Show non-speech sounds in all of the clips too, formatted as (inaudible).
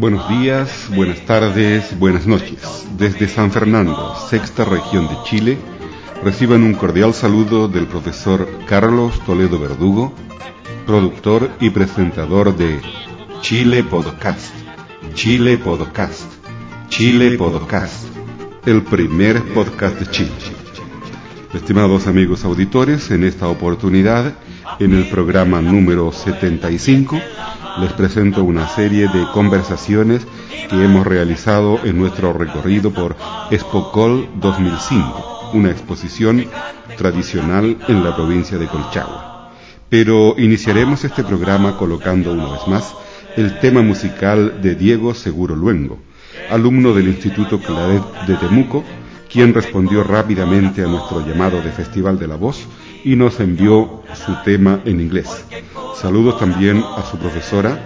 Buenos días, buenas tardes, buenas noches. Desde San Fernando, sexta región de Chile, reciban un cordial saludo del profesor Carlos Toledo Verdugo, productor y presentador de Chile Podcast, Chile Podcast, Chile Podcast, el primer podcast de Chile. Estimados amigos auditores, en esta oportunidad, en el programa número 75, les presento una serie de conversaciones que hemos realizado en nuestro recorrido por Espocol 2005, una exposición tradicional en la provincia de Colchagua. Pero iniciaremos este programa colocando una vez más el tema musical de Diego Seguro Luengo, alumno del Instituto Claret de Temuco, quien respondió rápidamente a nuestro llamado de Festival de la Voz y nos envió su tema en inglés. Saludos también a su profesora,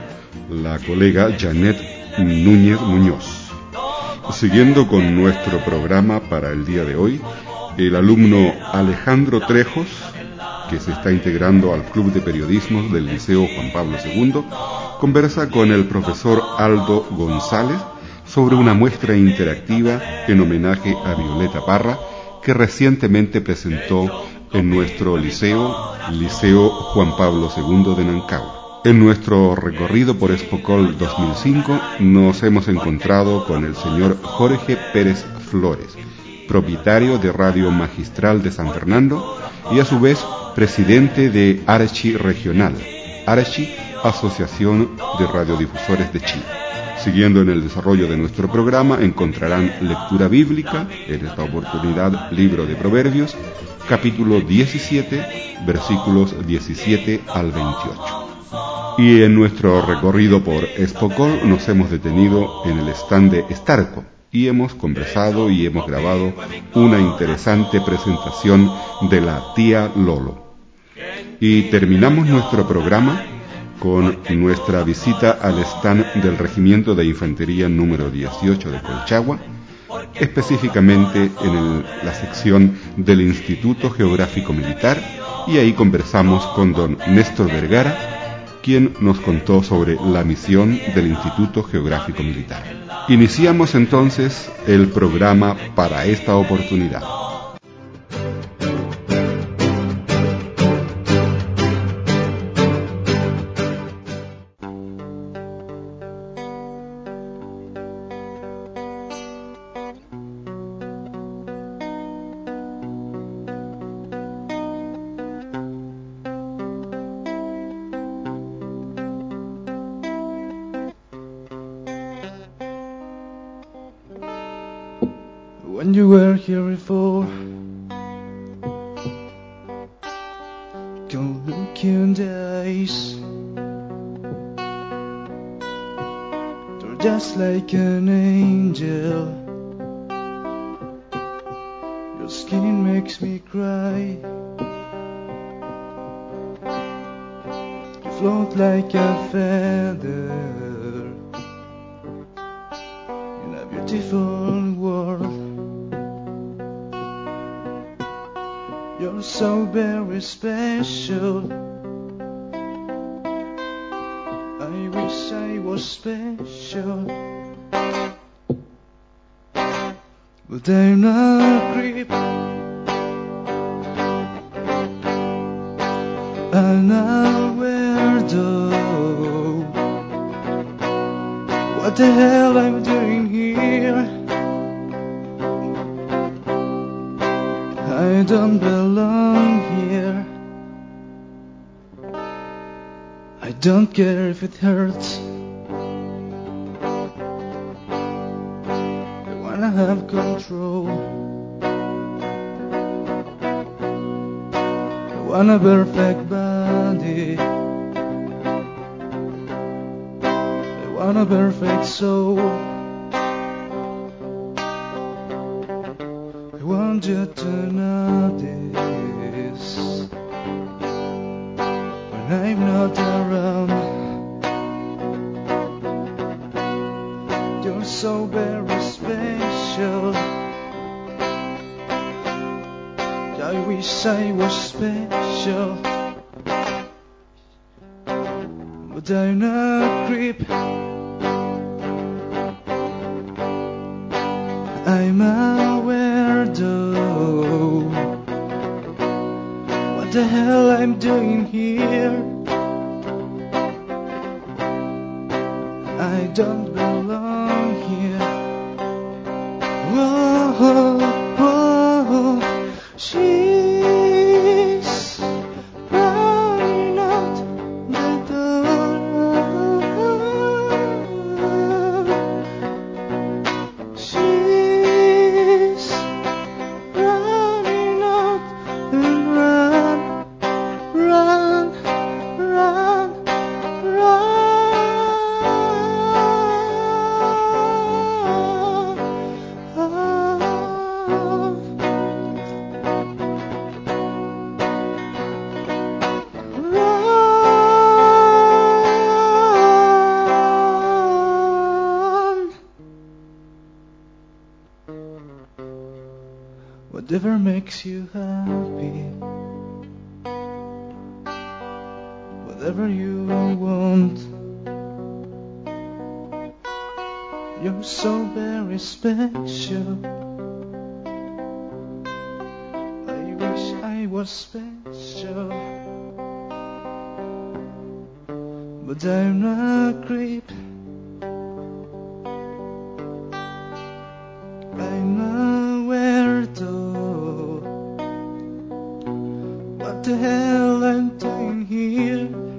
la colega Janet Núñez Muñoz. Siguiendo con nuestro programa para el día de hoy, el alumno Alejandro Trejos, que se está integrando al Club de Periodismo del Liceo Juan Pablo II, conversa con el profesor Aldo González sobre una muestra interactiva en homenaje a Violeta Parra que recientemente presentó en nuestro liceo, Liceo Juan Pablo II de Nancagua. En nuestro recorrido por Espocol 2005 nos hemos encontrado con el señor Jorge Pérez Flores, propietario de Radio Magistral de San Fernando y a su vez presidente de Archi Regional, Archi Asociación de Radiodifusores de Chile. Siguiendo en el desarrollo de nuestro programa encontrarán lectura bíblica, en esta oportunidad libro de Proverbios, capítulo 17, versículos 17 al 28. Y en nuestro recorrido por Espocol nos hemos detenido en el stand de Starco y hemos conversado y hemos grabado una interesante presentación de la tía Lolo. Y terminamos nuestro programa con nuestra visita al stand del Regimiento de Infantería número 18 de Colchagua, específicamente en la sección del Instituto Geográfico Militar, y ahí conversamos con don Néstor Vergara, quien nos contó sobre la misión del Instituto Geográfico Militar. Iniciamos entonces el programa para esta oportunidad. You're so very special. I wish I was special. But I'm not a creep. I'm not a weirdo. What the hell I'm doing here? I don't belong don't care if it hurts. I wanna have control. I want a perfect body. I want a perfect soul. I want you to I was special, but I'm a creep. to hell and turn here.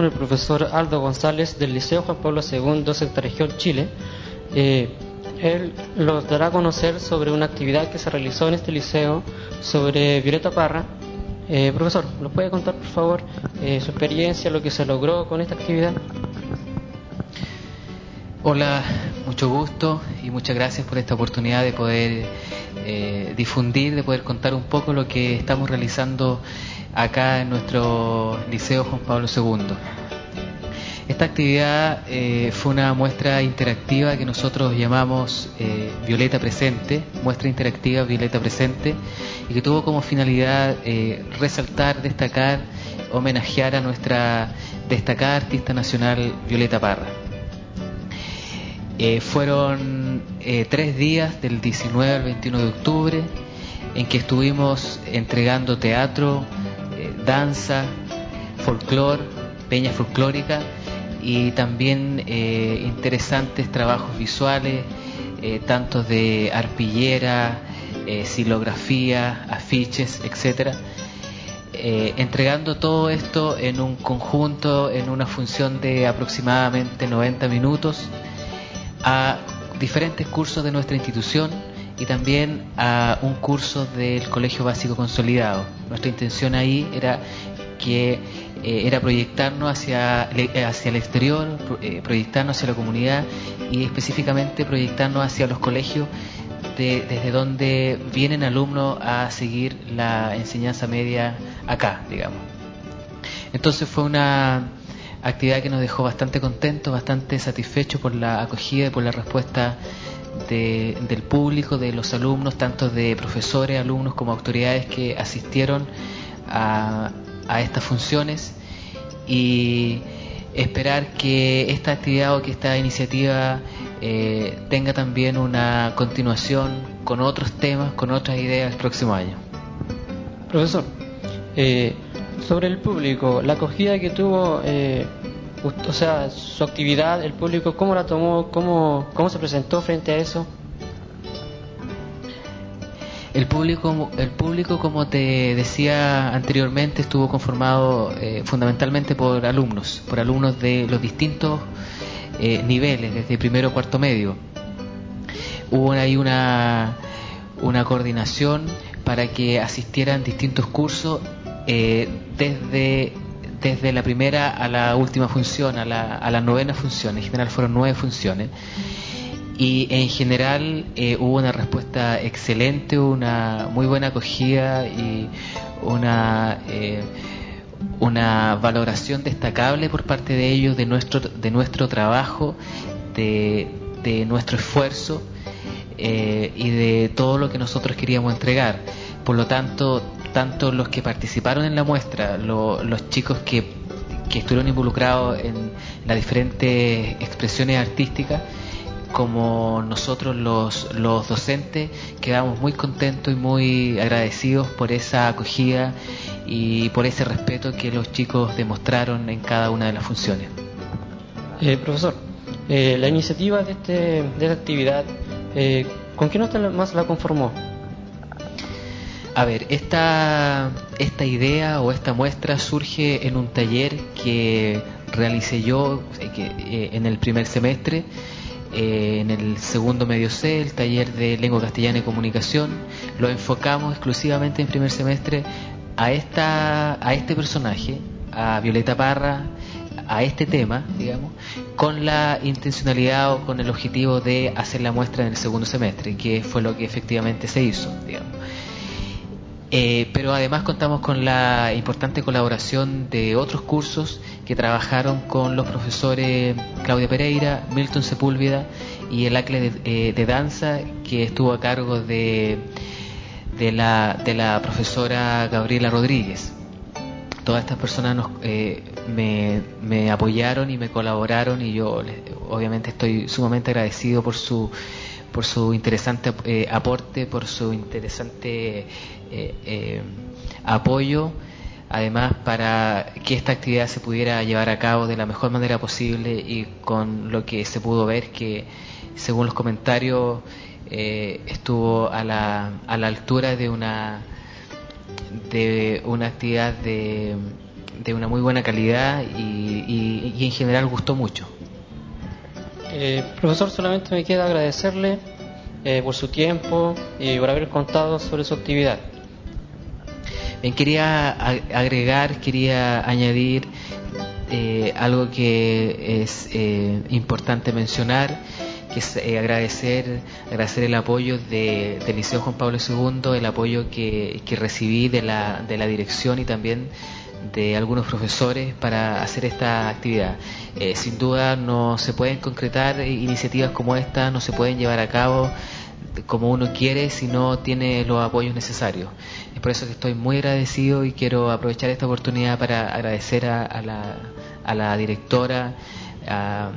Con el profesor Aldo González del Liceo Juan Pablo II, Región, Chile. Eh, él nos dará a conocer sobre una actividad que se realizó en este liceo sobre Violeta Parra. Eh, profesor, ¿nos puede contar por favor eh, su experiencia, lo que se logró con esta actividad? Hola, mucho gusto y muchas gracias por esta oportunidad de poder eh, difundir, de poder contar un poco lo que estamos realizando acá en nuestro Liceo Juan Pablo II. Esta actividad eh, fue una muestra interactiva que nosotros llamamos eh, Violeta Presente, muestra interactiva Violeta Presente, y que tuvo como finalidad eh, resaltar, destacar, homenajear a nuestra destacada artista nacional Violeta Parra. Fueron tres días del 19 al 21 de octubre en que estuvimos entregando teatro, danza, folclore, peña folclórica y también eh, interesantes trabajos visuales, eh, tanto de arpillera, eh, silografía, afiches, etcétera. Eh, entregando todo esto en un conjunto, en una función de aproximadamente 90 minutos a diferentes cursos de nuestra institución y también a un curso del Colegio Básico Consolidado. Nuestra intención ahí era que eh, era proyectarnos hacia, le- hacia el exterior, eh, proyectarnos hacia la comunidad y específicamente proyectarnos hacia los colegios de- desde donde vienen alumnos a seguir la enseñanza media acá, digamos. Entonces fue una actividad que nos dejó bastante contentos, bastante satisfechos por la acogida y por la respuesta de- del público, de los alumnos, tanto de profesores, alumnos como autoridades que asistieron a, a estas funciones y esperar que esta actividad o que esta iniciativa eh, tenga también una continuación con otros temas, con otras ideas el próximo año. Profesor, eh, sobre el público, la acogida que tuvo, eh, o sea, su actividad, el público, ¿cómo la tomó? ¿Cómo, cómo se presentó frente a eso? El público, el público, como te decía anteriormente, estuvo conformado eh, fundamentalmente por alumnos, por alumnos de los distintos eh, niveles, desde primero cuarto medio. Hubo ahí una, una coordinación para que asistieran distintos cursos eh, desde, desde la primera a la última función, a la, a la novena función. En general fueron nueve funciones y en general eh, hubo una respuesta excelente, una muy buena acogida y una eh, una valoración destacable por parte de ellos de nuestro de nuestro trabajo, de, de nuestro esfuerzo eh, y de todo lo que nosotros queríamos entregar. Por lo tanto, tanto los que participaron en la muestra, los chicos que, estuvieron involucrados en las diferentes expresiones artísticas, como nosotros los, docentes quedamos muy contentos y muy agradecidos por esa acogida y por ese respeto que los chicos demostraron en cada una de las funciones. Eh, profesor, eh, la iniciativa de, este, esta actividad, eh, ¿con quién más la conformó? A ver, esta, esta idea o esta muestra surge en un taller que realicé yo que, en el primer semestre eh, en el segundo medio C, el taller de lengua castellana y comunicación, lo enfocamos exclusivamente en primer semestre a, esta, a este personaje, a Violeta Parra, a este tema, digamos, con la intencionalidad o con el objetivo de hacer la muestra en el segundo semestre, que fue lo que efectivamente se hizo, digamos. Eh, pero además contamos con la importante colaboración de otros cursos que trabajaron con los profesores Claudia Pereira, Milton Sepúlveda y el ACLE de, eh, danza que estuvo a cargo de, de, la, de la profesora Gabriela Rodríguez. Todas estas personas nos, eh, me, me, apoyaron y me colaboraron y yo obviamente estoy sumamente agradecido por su por su interesante eh, aporte, por su interesante apoyo además para que esta actividad se pudiera llevar a cabo de la mejor manera posible y con lo que se pudo ver que según los comentarios eh, estuvo a la, a la altura de una de una actividad de, de una muy buena calidad y, y, en general gustó mucho. Eh, profesor, solamente me queda agradecerle eh, por su tiempo y por haber contado sobre su actividad. Quería agregar, quería añadir eh, algo que es importante mencionar, que es agradecer, el apoyo de, del Liceo Juan Pablo II, el apoyo que, recibí de la dirección y también de algunos profesores para hacer esta actividad. sin duda no se pueden concretar iniciativas como esta, no se pueden llevar a cabo como uno quiere si no tiene los apoyos necesarios. Es por eso que estoy muy agradecido y quiero aprovechar esta oportunidad para agradecer a, la, a la, directora, a,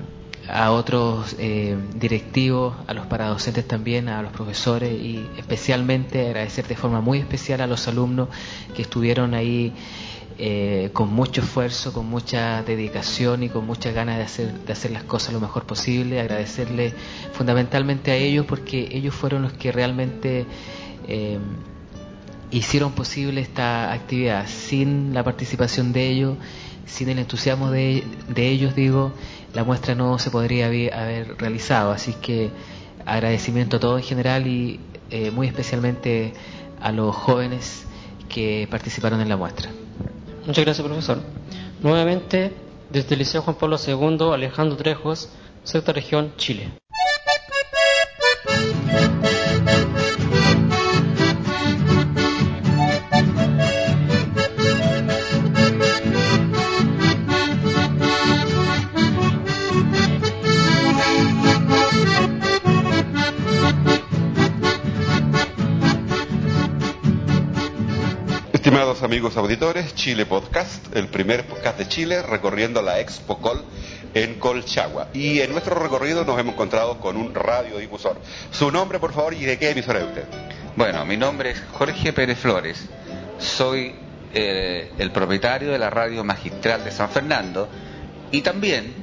a otros eh, directivos, a los paradocentes también, a los profesores y especialmente agradecer de forma muy especial a los alumnos que estuvieron ahí eh, con mucho esfuerzo, con mucha dedicación y con muchas ganas de hacer, de hacer las cosas lo mejor posible. Agradecerle fundamentalmente a ellos porque ellos fueron los que realmente eh, hicieron posible esta actividad. Sin la participación de ellos, sin el entusiasmo de, de ellos, digo, la muestra no se podría haber realizado. Así que agradecimiento a todos en general y eh, muy especialmente a los jóvenes que participaron en la muestra. Muchas gracias, profesor. Nuevamente, desde el Liceo Juan Pablo II, Alejandro Trejos, sexta región, Chile. Amigos auditores, Chile Podcast, el primer podcast de Chile recorriendo la Expo Col en Colchagua. Y en nuestro recorrido nos hemos encontrado con un radiodifusor. Su nombre, por favor, y de qué emisora es usted. Bueno, mi nombre es Jorge Pérez Flores. Soy eh, el propietario de la radio magistral de San Fernando y también,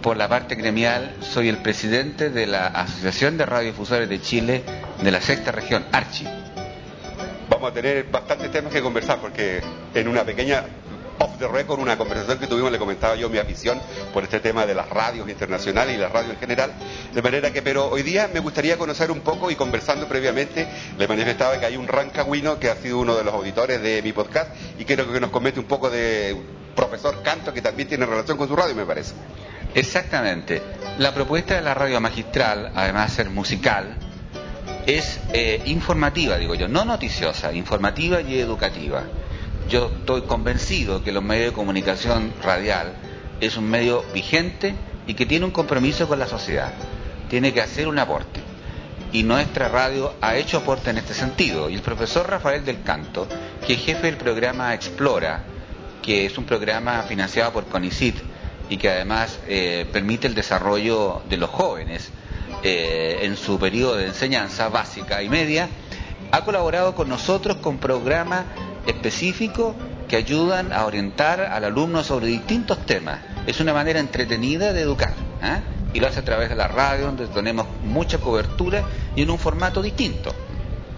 por la parte gremial, soy el presidente de la Asociación de Radiodifusores de Chile de la sexta región, Archi vamos a tener bastantes temas que conversar porque en una pequeña off the record, una conversación que tuvimos, le comentaba yo mi afición por este tema de las radios internacionales y la radio en general. De manera que, pero hoy día me gustaría conocer un poco y conversando previamente, le manifestaba que hay un rancagüino que ha sido uno de los auditores de mi podcast y quiero que nos comente un poco de profesor Canto que también tiene relación con su radio, me parece. Exactamente. La propuesta de la radio magistral, además de ser musical, es eh, informativa, digo yo, no noticiosa, informativa y educativa. Yo estoy convencido que los medios de comunicación radial es un medio vigente y que tiene un compromiso con la sociedad. Tiene que hacer un aporte. Y nuestra radio ha hecho aporte en este sentido. Y el profesor Rafael del Canto, que es jefe del programa Explora, que es un programa financiado por CONICIT y que además eh, permite el desarrollo de los jóvenes eh, en su periodo de enseñanza básica y media, ha colaborado con nosotros con programas específicos que ayudan a orientar al alumno sobre distintos temas. Es una manera entretenida de educar. ¿eh? Y lo hace a través de la radio, donde tenemos mucha cobertura y en un formato distinto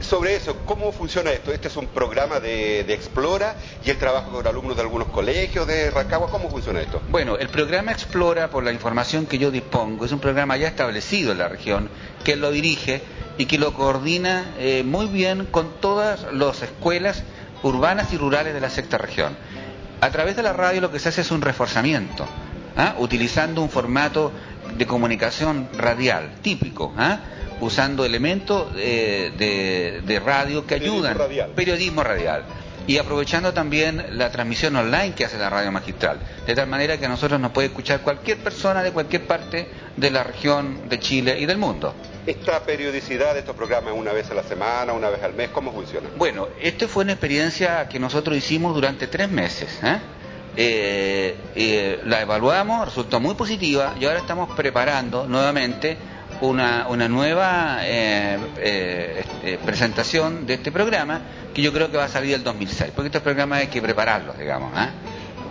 sobre eso, ¿cómo funciona esto? Este es un programa de, Explora y el trabajo con alumnos de algunos colegios de Rancagua. ¿Cómo funciona esto? Bueno, el programa Explora, por la información que yo dispongo, es un programa ya establecido en la región, que lo dirige y que lo coordina eh, muy bien con todas las escuelas urbanas y rurales de la sexta región. A través de la radio lo que se hace es un reforzamiento, ¿ah? utilizando un formato de comunicación radial típico. ¿ah? Usando elementos eh, de, radio que ayudan, periodismo radial, y aprovechando también la transmisión online que hace la radio magistral, de tal manera que a nosotros nos puede escuchar cualquier persona de cualquier parte de la región de Chile y del mundo. ¿Esta periodicidad de estos programas una vez a la semana, una vez al mes, cómo funciona? Bueno, esto fue una experiencia que nosotros hicimos durante tres meses. ¿eh? Eh, la evaluamos, resultó muy positiva y ahora estamos preparando nuevamente una, una nueva eh, eh, este, presentación de este programa que yo creo que va a salir el 2006, porque estos programas hay que prepararlos, digamos. ¿ah?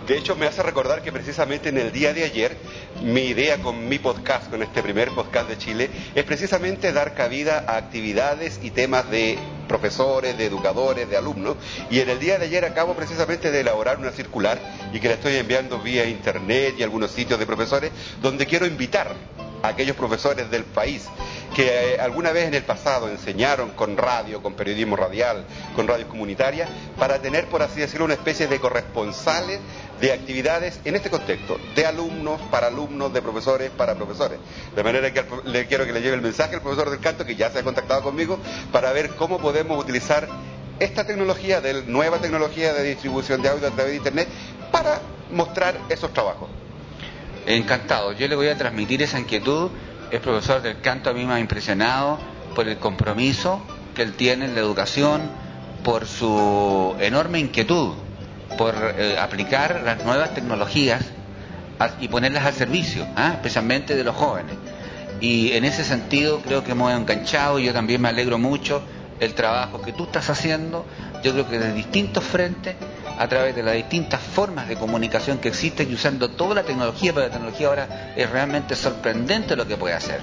De hecho, me hace recordar que precisamente en el día de ayer, mi idea con mi podcast, con este primer podcast de Chile, es precisamente dar cabida a actividades y temas de profesores, de educadores, de alumnos. Y en el día de ayer acabo precisamente de elaborar una circular y que la estoy enviando vía internet y algunos sitios de profesores, donde quiero invitar aquellos profesores del país que eh, alguna vez en el pasado enseñaron con radio, con periodismo radial, con radio comunitaria, para tener, por así decirlo, una especie de corresponsales de actividades en este contexto, de alumnos para alumnos, de profesores para profesores. De manera que le quiero que le lleve el mensaje al profesor del canto, que ya se ha contactado conmigo, para ver cómo podemos utilizar esta tecnología, de nueva tecnología de distribución de audio a través de Internet, para mostrar esos trabajos. Encantado. Yo le voy a transmitir esa inquietud. El profesor del canto a mí me ha impresionado por el compromiso que él tiene en la educación, por su enorme inquietud por eh, aplicar las nuevas tecnologías y ponerlas al servicio, ¿ah? especialmente de los jóvenes. Y en ese sentido creo que hemos enganchado y yo también me alegro mucho el trabajo que tú estás haciendo, yo creo que de distintos frentes a través de las distintas formas de comunicación que existen y usando toda la tecnología, pero la tecnología ahora es realmente sorprendente lo que puede hacer.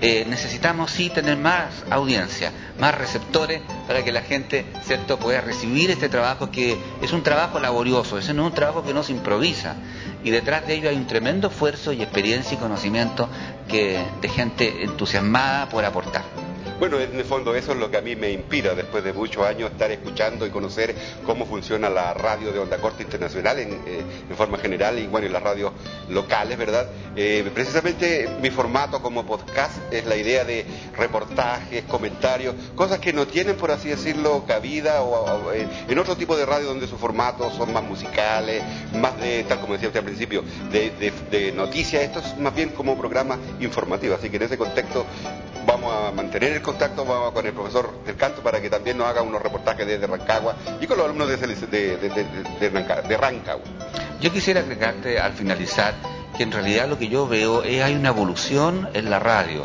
Eh, necesitamos sí tener más audiencia, más receptores para que la gente cierto pueda recibir este trabajo que es un trabajo laborioso, no es un trabajo que no se improvisa y detrás de ello hay un tremendo esfuerzo y experiencia y conocimiento que, de gente entusiasmada por aportar. Bueno, en el fondo eso es lo que a mí me inspira después de muchos años estar escuchando y conocer cómo funciona la radio de onda corta internacional en, eh, forma general y bueno, y las radios locales, ¿verdad? Eh, precisamente mi formato como podcast es la idea de reportajes, comentarios, cosas que no tienen, por así decirlo, cabida o, en otro tipo de radio donde sus formatos son más musicales, más de, tal como decía usted al principio, de, de noticias. Esto es más bien como programa informativo, así que en ese contexto vamos a mantener el contacto con el profesor del canto para que también nos haga unos reportajes desde Rancagua y con los alumnos de, Rancagua. Yo quisiera agregarte al finalizar que en realidad lo que yo veo es hay una evolución en la radio.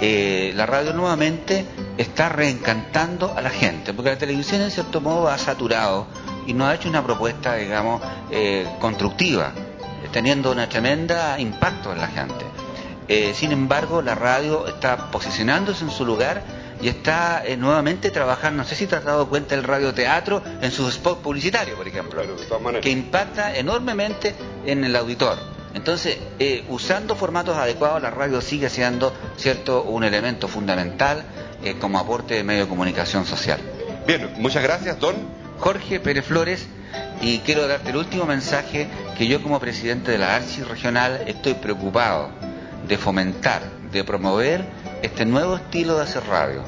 Eh, la radio nuevamente está reencantando a la gente, porque la televisión en cierto modo ha saturado y no ha hecho una propuesta, digamos, eh, constructiva, teniendo un tremenda impacto en la gente. Eh, sin embargo, la radio está posicionándose en su lugar y está eh, nuevamente trabajando, no sé si te has dado cuenta el radioteatro en sus spots publicitarios, por ejemplo, que impacta enormemente en el auditor. Entonces, eh, usando formatos adecuados, la radio sigue siendo cierto un elemento fundamental como aporte de medio de comunicación social. Bien, muchas gracias, don Jorge Pérez Flores Y quiero darte el último mensaje que yo como presidente de la ARCI regional estoy preocupado de fomentar, de promover este nuevo estilo de hacer radio.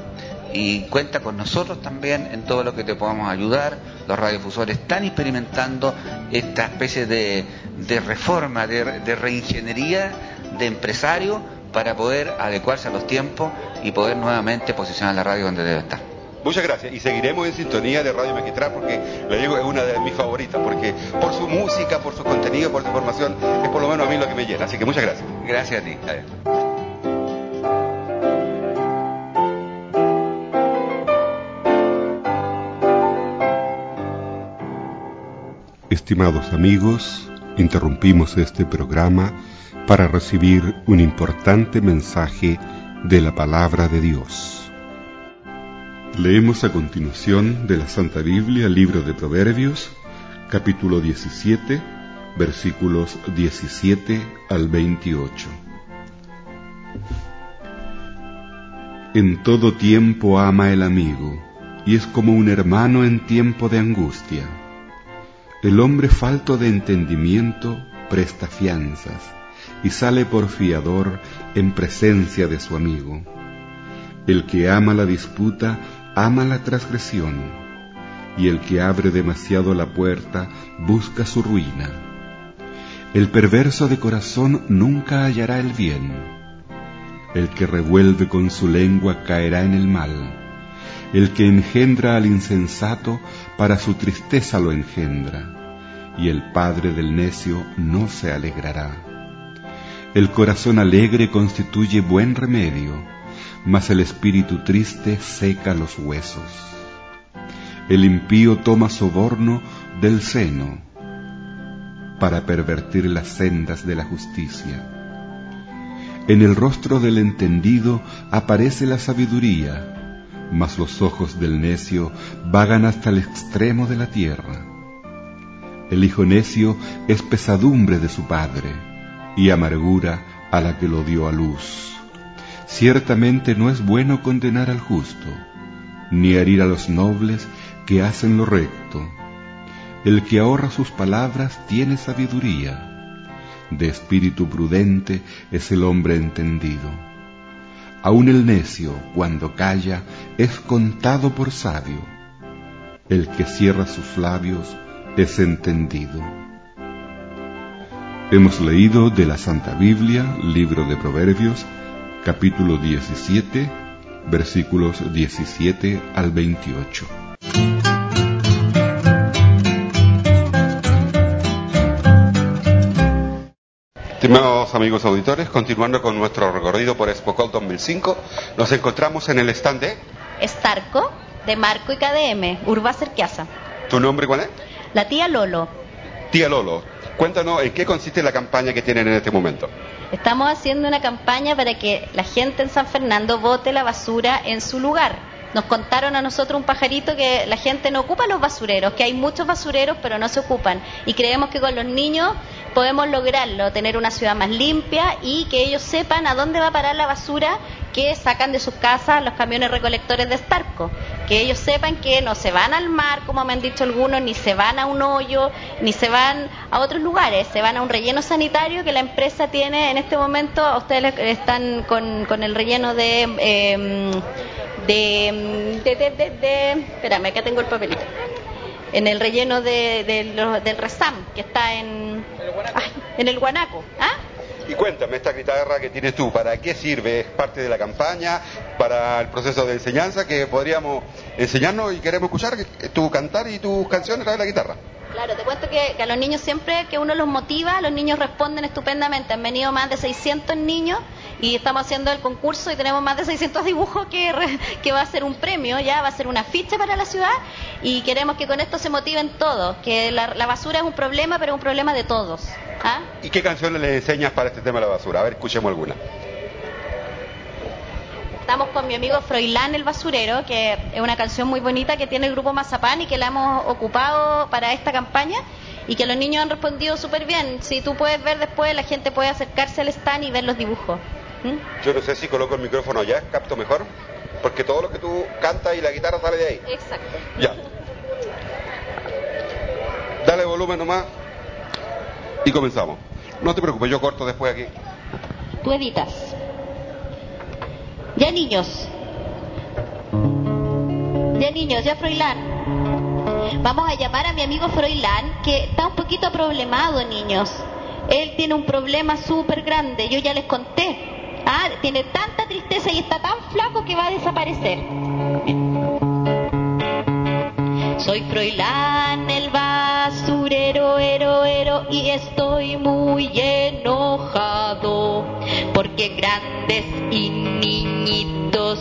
Y cuenta con nosotros también en todo lo que te podamos ayudar. Los radiodifusores están experimentando esta especie de, reforma, de, de reingeniería de empresario para poder adecuarse a los tiempos y poder nuevamente posicionar la radio donde debe estar. Muchas gracias y seguiremos en sintonía de Radio Magistral porque le digo es una de mis favoritas porque por su música, por su contenido, por su formación es por lo menos a mí lo que me llena. Así que muchas gracias. Gracias a ti. Adiós. Estimados amigos, interrumpimos este programa para recibir un importante mensaje de la palabra de Dios. Leemos a continuación de la Santa Biblia, libro de Proverbios, capítulo 17, versículos 17 al 28. En todo tiempo ama el amigo, y es como un hermano en tiempo de angustia. El hombre falto de entendimiento presta fianzas y sale por fiador en presencia de su amigo. El que ama la disputa ama la transgresión, y el que abre demasiado la puerta busca su ruina. El perverso de corazón nunca hallará el bien. El que revuelve con su lengua caerá en el mal. El que engendra al insensato para su tristeza lo engendra, y el padre del necio no se alegrará. El corazón alegre constituye buen remedio, mas el espíritu triste seca los huesos. El impío toma soborno del seno para pervertir las sendas de la justicia. En el rostro del entendido aparece la sabiduría, mas los ojos del necio vagan hasta el extremo de la tierra. El hijo necio es pesadumbre de su padre, y amargura a la que lo dio a luz. Ciertamente no es bueno condenar al justo, ni herir a los nobles que hacen lo recto. El que ahorra sus palabras tiene sabiduría. De espíritu prudente es el hombre entendido. Aun el necio, cuando calla, es contado por sabio. El que cierra sus labios es entendido. Hemos leído de la Santa Biblia, libro de Proverbios, capítulo 17, versículos 17 al 28. Estimados amigos auditores, continuando con nuestro recorrido por Expocol 2005, nos encontramos en el stand de... Estarco, de Marco y KDM, Urba Cerquiaza. ¿Tu nombre cuál es? La tía Lolo. Tía Lolo, cuéntanos en qué consiste la campaña que tienen en este momento. Estamos haciendo una campaña para que la gente en San Fernando bote la basura en su lugar. Nos contaron a nosotros un pajarito que la gente no ocupa los basureros, que hay muchos basureros pero no se ocupan. Y creemos que con los niños podemos lograrlo, tener una ciudad más limpia y que ellos sepan a dónde va a parar la basura que sacan de sus casas los camiones recolectores de Estarco. Que ellos sepan que no se van al mar, como me han dicho algunos, ni se van a un hoyo, ni se van a otros lugares, se van a un relleno sanitario que la empresa tiene en este momento. Ustedes están con, con el relleno de, eh, de, de, de, de, de- Espérame, acá tengo el papelito. En el relleno de, del Resam, que está en, ay, en el Guanaco. ¿Ah? Y cuéntame, esta guitarra que tienes tú, ¿para qué sirve? ¿Es parte de la campaña? ¿Para el proceso de enseñanza que podríamos enseñarnos y queremos escuchar tu cantar y tus canciones a través de la guitarra? Claro, te cuento que, que a los niños siempre que uno los motiva, los niños responden estupendamente. Han venido más de 600 niños y estamos haciendo el concurso y tenemos más de 600 dibujos que, re- que va a ser un premio, ya va a ser una ficha para la ciudad y queremos que con esto se motiven todos, que la, la basura es un problema, pero es un problema de todos. ¿ah? ¿Y qué canciones le enseñas para este tema de la basura? A ver, escuchemos alguna. Estamos con mi amigo Froilán el Basurero, que es una canción muy bonita que tiene el grupo Mazapán y que la hemos ocupado para esta campaña y que los niños han respondido súper bien. Si tú puedes ver después, la gente puede acercarse al stand y ver los dibujos. ¿Mm? Yo no sé si coloco el micrófono allá, capto mejor, porque todo lo que tú cantas y la guitarra sale de ahí. Exacto. Ya. Dale Dale volumen nomás. Y comenzamos. No te preocupes, yo corto después aquí. Tú editas. Ya niños. Ya niños, ya Froilán. Vamos a llamar a mi amigo Froilán, que está un poquito problemado, niños. Él tiene un problema súper grande, yo ya les conté. Ah, tiene tanta tristeza y está tan flaco que va a desaparecer. Soy Froilán, el basurero, ero, y estoy muy enojado porque grandes y niñitos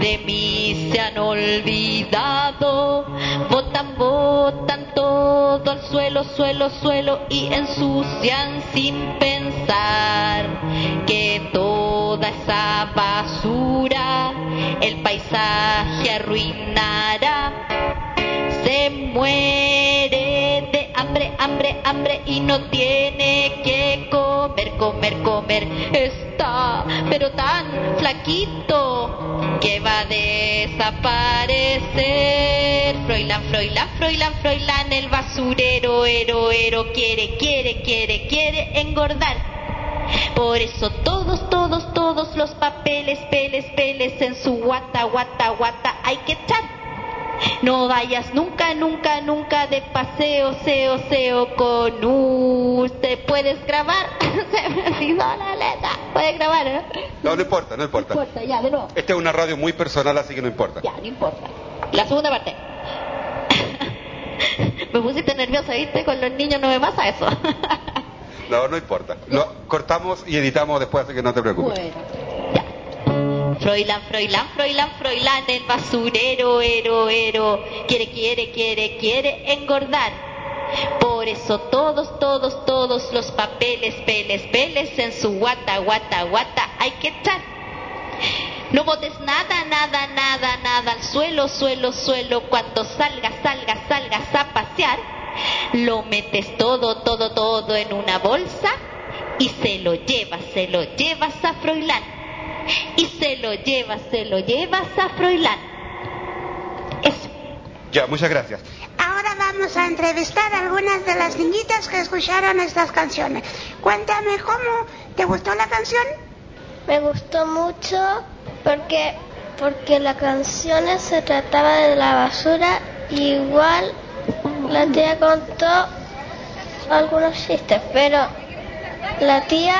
de mí se han olvidado. Botan, botan todo al suelo, suelo, suelo y ensucian sin pensar arruinará se muere de hambre, hambre, hambre y no tiene que comer, comer, comer. Está, pero tan flaquito que va a desaparecer. Froilán, Froilán, Froilán, Froilán, el basurero, ero, ero, quiere, quiere, quiere, quiere engordar. Por eso todos, todos, todos los papeles, peles, peles en su guata, guata, guata hay que echar. No vayas nunca, nunca, nunca de paseo, seo, seo con usted. ¿Puedes grabar? (laughs) Se me olvidó la letra. ¿Puedes grabar? eh? No, no importa, no importa. No importa, ya, de nuevo. Esta es una radio muy personal, así que no importa. Ya, no importa. La segunda parte. (laughs) me pusiste nerviosa, ¿viste? Con los niños no me pasa eso. (laughs) No, no importa. Cortamos y editamos después, así que no te preocupes. Bueno. Froilán, Froilán, Froilán, Froilán, el basurero, ero, ero, quiere, quiere, quiere, quiere engordar. Por eso todos, todos, todos los papeles, peles, peles en su guata, guata, guata hay que echar. No botes nada, nada, nada, nada al suelo, suelo, suelo. Cuando salgas, salgas, salgas a pasear, lo metes todo, todo, todo en una bolsa y se lo llevas, se lo llevas a Froilán. Y se lo llevas, se lo llevas a Froilán. Eso. Ya, muchas gracias. Ahora vamos a entrevistar a algunas de las niñitas que escucharon estas canciones. Cuéntame cómo te gustó la canción. Me gustó mucho porque porque la canción se trataba de la basura igual la tía contó algunos chistes, pero la tía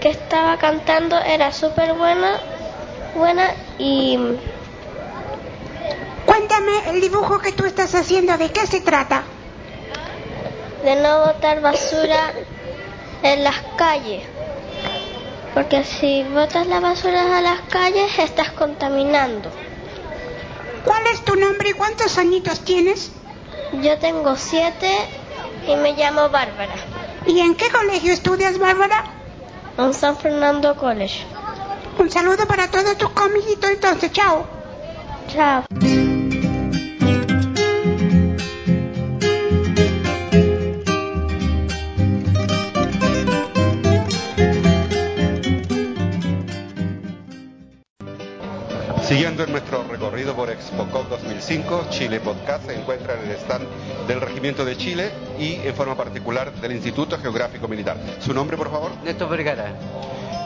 que estaba cantando era súper buena, buena y Cuéntame el dibujo que tú estás haciendo, ¿de qué se trata? de no botar basura en las calles. Porque si botas la basura a las calles estás contaminando. ¿Cuál es tu nombre y cuántos añitos tienes? Yo tengo siete y me llamo Bárbara. ¿Y en qué colegio estudias, Bárbara? En San Fernando College. Un saludo para todos tus comiguitos entonces, chao. Chao. Siguiendo en nuestro recorrido por ExpoCop 2005, Chile Podcast se encuentra en el stand del Regimiento de Chile y en forma particular del Instituto Geográfico Militar. ¿Su nombre, por favor? Néstor Vergara.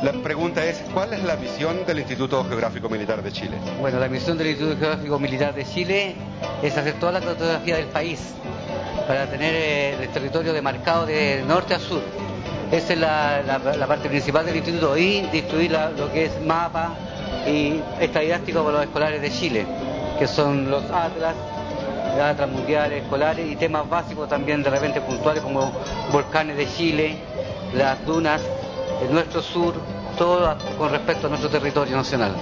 La pregunta es, ¿cuál es la misión del Instituto Geográfico Militar de Chile? Bueno, la misión del Instituto Geográfico Militar de Chile es hacer toda la cartografía del país para tener eh, el territorio demarcado de norte a sur. Esa es la, la- la parte principal del instituto y distribuir la- lo que es mapa y está didáctico para los escolares de Chile, que son los atlas, atlas mundiales, escolares y temas básicos también de repente puntuales como volcanes de Chile, las dunas, nuestro sur, todo con respecto a nuestro territorio nacional.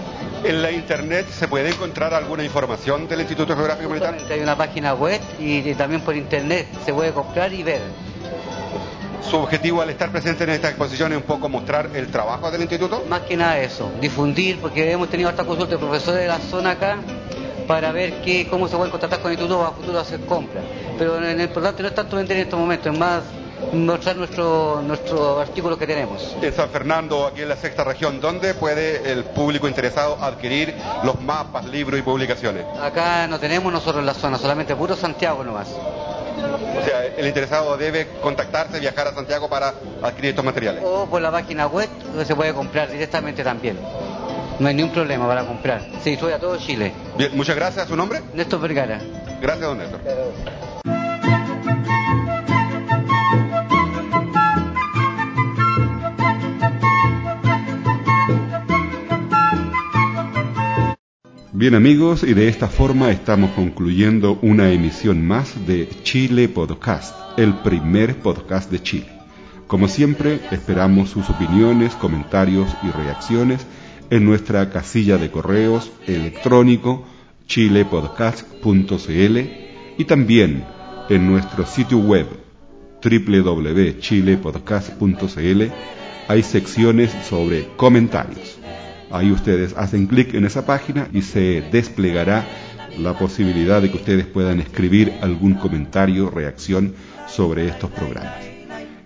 ¿En la internet se puede encontrar alguna información del Instituto Geográfico Militar? Hay una página web y, y también por internet se puede comprar y ver. ¿Su objetivo al estar presente en esta exposición es un poco mostrar el trabajo del instituto? Más que nada eso, difundir, porque hemos tenido hasta consulta de profesores de la zona acá para ver qué, cómo se pueden contratar con el instituto para futuro hacer compras. Pero en- lo importante no es tanto vender en estos momentos, es más mostrar nuestro, nuestro artículo que tenemos. En San Fernando, aquí en la sexta región, ¿dónde puede el público interesado adquirir los mapas, libros y publicaciones? Acá no tenemos nosotros en la zona, solamente puro Santiago nomás. O sea, el interesado debe contactarse, viajar a Santiago para adquirir estos materiales. O por la página web se puede comprar directamente también. No hay ningún problema para comprar. Se sube a todo Chile. Bien, muchas gracias. ¿Su nombre? Néstor Vergara. Gracias, don Néstor. Bien amigos, y de esta forma estamos concluyendo una emisión más de Chile Podcast, el primer podcast de Chile. Como siempre, esperamos sus opiniones, comentarios y reacciones en nuestra casilla de correos electrónico chilepodcast.cl y también en nuestro sitio web www.chilepodcast.cl hay secciones sobre comentarios. Ahí ustedes hacen clic en esa página y se desplegará la posibilidad de que ustedes puedan escribir algún comentario, reacción sobre estos programas.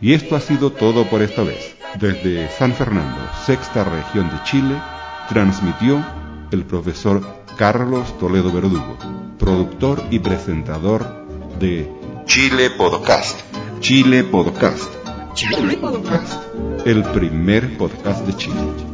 Y esto ha sido todo por esta vez. Desde San Fernando, sexta región de Chile, transmitió el profesor Carlos Toledo Verdugo, productor y presentador de Chile Podcast. Chile Podcast. Chile Podcast. El primer podcast de Chile.